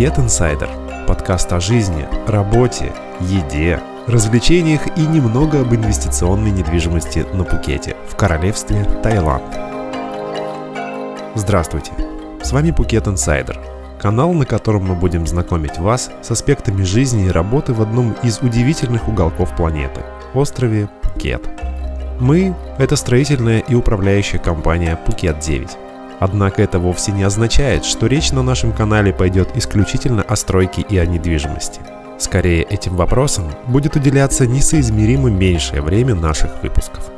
Пукет Инсайдер – подкаст о жизни, работе, еде, развлечениях и немного об инвестиционной недвижимости на Пукете в королевстве Таиланд. Здравствуйте, с вами Пукет Инсайдер – канал, на котором мы будем знакомить вас с аспектами жизни и работы в одном из удивительных уголков планеты – острове Пукет. Мы – это строительная и управляющая компания Пукет-9 – Однако это вовсе не означает, что речь на нашем канале пойдет исключительно о стройке и о недвижимости. Скорее, этим вопросам будет уделяться несоизмеримо меньшее время наших выпусков.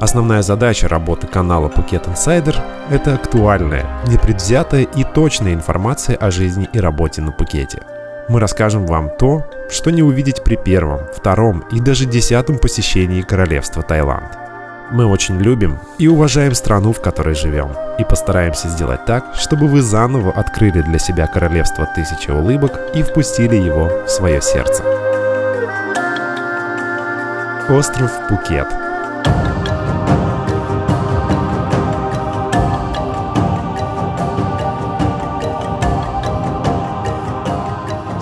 Основная задача работы канала Phuket Insider – это актуальная, непредвзятая и точная информация о жизни и работе на Пукете. Мы расскажем вам то, что не увидеть при первом, втором и даже десятом посещении королевства Таиланд – мы очень любим и уважаем страну, в которой живем, и постараемся сделать так, чтобы вы заново открыли для себя королевство тысячи улыбок и впустили его в свое сердце. Остров Пукет –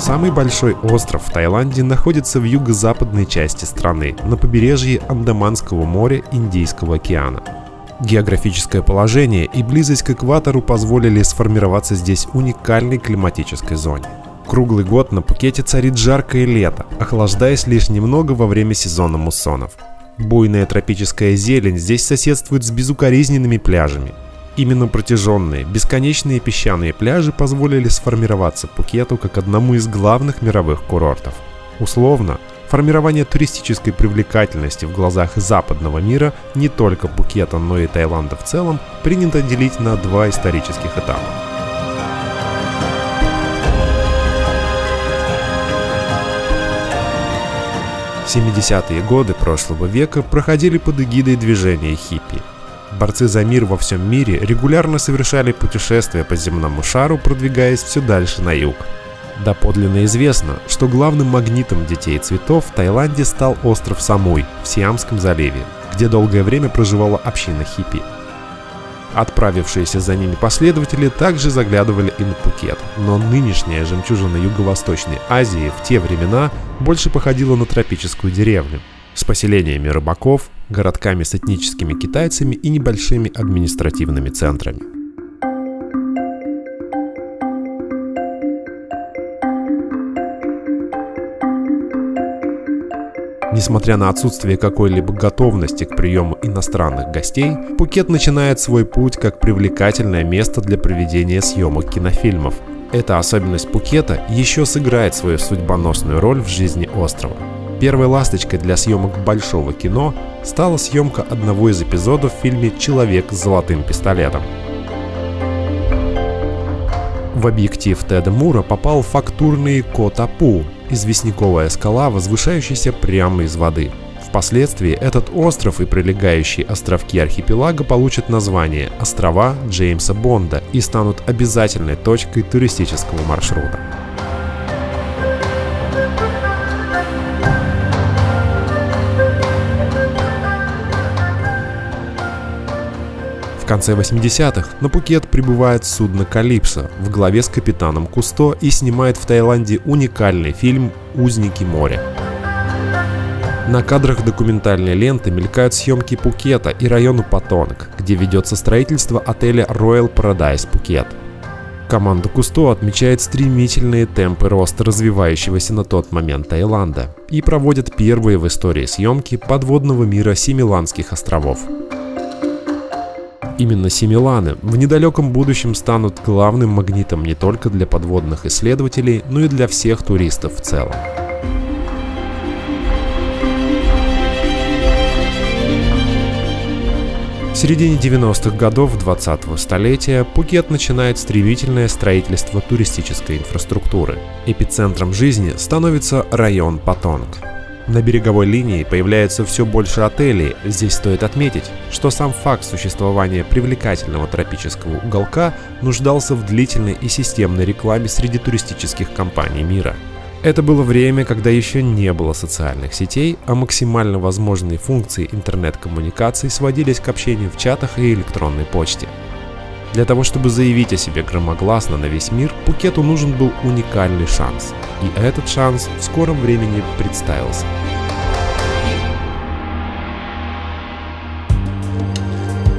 Самый большой остров в Таиланде находится в юго-западной части страны, на побережье Андаманского моря Индийского океана. Географическое положение и близость к экватору позволили сформироваться здесь уникальной климатической зоне. Круглый год на Пукете царит жаркое лето, охлаждаясь лишь немного во время сезона муссонов. Буйная тропическая зелень здесь соседствует с безукоризненными пляжами, Именно протяженные, бесконечные песчаные пляжи позволили сформироваться Пукету как одному из главных мировых курортов. Условно, формирование туристической привлекательности в глазах западного мира не только Пукета, но и Таиланда в целом принято делить на два исторических этапа. Семидесятые годы прошлого века проходили под эгидой движения хиппи – борцы за мир во всем мире регулярно совершали путешествия по земному шару, продвигаясь все дальше на юг. Доподлинно известно, что главным магнитом детей цветов в Таиланде стал остров Самуй в Сиамском заливе, где долгое время проживала община хиппи. Отправившиеся за ними последователи также заглядывали и на Пукет, но нынешняя жемчужина Юго-Восточной Азии в те времена больше походила на тропическую деревню – с поселениями рыбаков, городками с этническими китайцами и небольшими административными центрами. Несмотря на отсутствие какой-либо готовности к приему иностранных гостей, Пукет начинает свой путь как привлекательное место для проведения съемок кинофильмов. Эта особенность Пукета еще сыграет свою судьбоносную роль в жизни острова. Первой ласточкой для съемок большого кино стала съемка одного из эпизодов в фильме «Человек с золотым пистолетом». В объектив Теда Мура попал фактурный Котапу, известняковая скала, возвышающаяся прямо из воды. Впоследствии этот остров и прилегающие островки архипелага получат название «Острова Джеймса Бонда» и станут обязательной точкой туристического маршрута. Конце 80-х на Пукет прибывает судно «Калипсо» в главе с капитаном Кусто и снимает в Таиланде уникальный фильм «Узники моря». На кадрах документальной ленты мелькают съемки Пукета и района Патонг, где ведется строительство отеля Royal Paradise Пукет. Команда Кусто отмечает стремительные темпы роста развивающегося на тот момент Таиланда и проводит первые в истории съемки подводного мира Семиланских островов. Именно Семиланы в недалеком будущем станут главным магнитом не только для подводных исследователей, но и для всех туристов в целом. В середине 90-х годов 20-го столетия Пукет начинает стремительное строительство туристической инфраструктуры. Эпицентром жизни становится район Патонг – на береговой линии появляется все больше отелей. Здесь стоит отметить, что сам факт существования привлекательного тропического уголка нуждался в длительной и системной рекламе среди туристических компаний мира. Это было время, когда еще не было социальных сетей, а максимально возможные функции интернет-коммуникаций сводились к общению в чатах и электронной почте. Для того, чтобы заявить о себе громогласно на весь мир, Пукету нужен был уникальный шанс. И этот шанс в скором времени представился.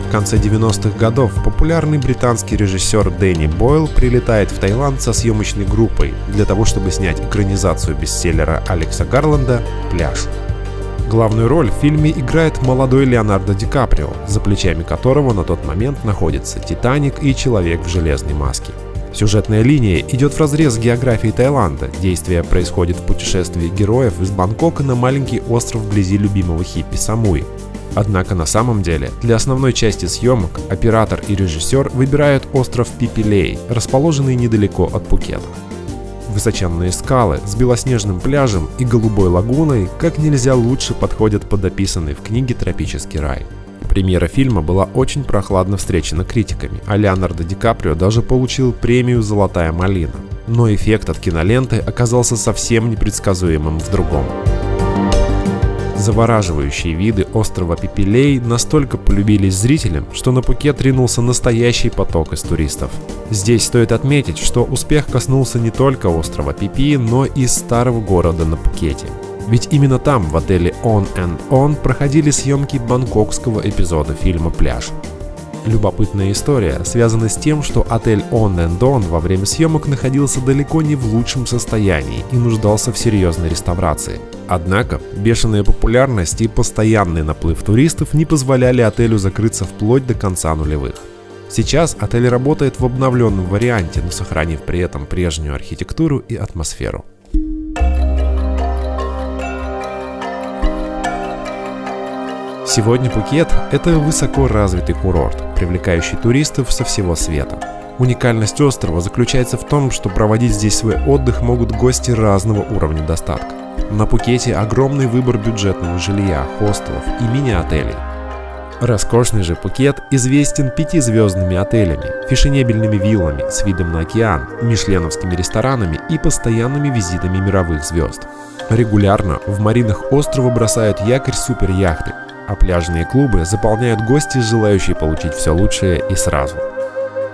В конце 90-х годов популярный британский режиссер Дэнни Бойл прилетает в Таиланд со съемочной группой для того, чтобы снять экранизацию бестселлера Алекса Гарланда «Пляж». Главную роль в фильме играет молодой Леонардо Ди Каприо, за плечами которого на тот момент находится «Титаник» и «Человек в железной маске». Сюжетная линия идет в разрез с географией Таиланда. Действие происходит в путешествии героев из Бангкока на маленький остров вблизи любимого хиппи Самуи. Однако на самом деле для основной части съемок оператор и режиссер выбирают остров Пипилей, расположенный недалеко от Пукета. Высоченные скалы с белоснежным пляжем и голубой лагуной как нельзя лучше подходят под описанный в книге «Тропический рай». Премьера фильма была очень прохладно встречена критиками, а Леонардо Ди Каприо даже получил премию «Золотая малина». Но эффект от киноленты оказался совсем непредсказуемым в другом. Завораживающие виды острова Пипилей настолько полюбились зрителям, что на Пукет ринулся настоящий поток из туристов. Здесь стоит отметить, что успех коснулся не только острова Пипи, но и старого города на Пукете. Ведь именно там, в отеле On and On, проходили съемки бангкокского эпизода фильма «Пляж». Любопытная история связана с тем, что отель On and On во время съемок находился далеко не в лучшем состоянии и нуждался в серьезной реставрации. Однако, бешеная популярность и постоянный наплыв туристов не позволяли отелю закрыться вплоть до конца нулевых. Сейчас отель работает в обновленном варианте, но сохранив при этом прежнюю архитектуру и атмосферу. Сегодня Пукет – это высоко развитый курорт, привлекающий туристов со всего света. Уникальность острова заключается в том, что проводить здесь свой отдых могут гости разного уровня достатка. На Пукете огромный выбор бюджетного жилья, хостелов и мини-отелей. Роскошный же Пукет известен пятизвездными отелями, фешенебельными виллами с видом на океан, мишленовскими ресторанами и постоянными визитами мировых звезд. Регулярно в маринах острова бросают якорь суперяхты, а пляжные клубы заполняют гости, желающие получить все лучшее и сразу.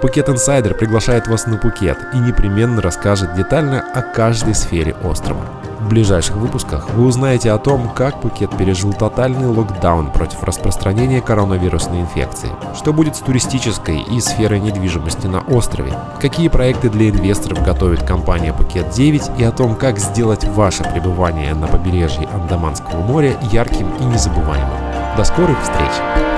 Пукет Инсайдер приглашает вас на Пукет и непременно расскажет детально о каждой сфере острова. В ближайших выпусках вы узнаете о том, как Пукет пережил тотальный локдаун против распространения коронавирусной инфекции, что будет с туристической и сферой недвижимости на острове, какие проекты для инвесторов готовит компания Пукет 9 и о том, как сделать ваше пребывание на побережье Андаманского моря ярким и незабываемым. До скорых встреч!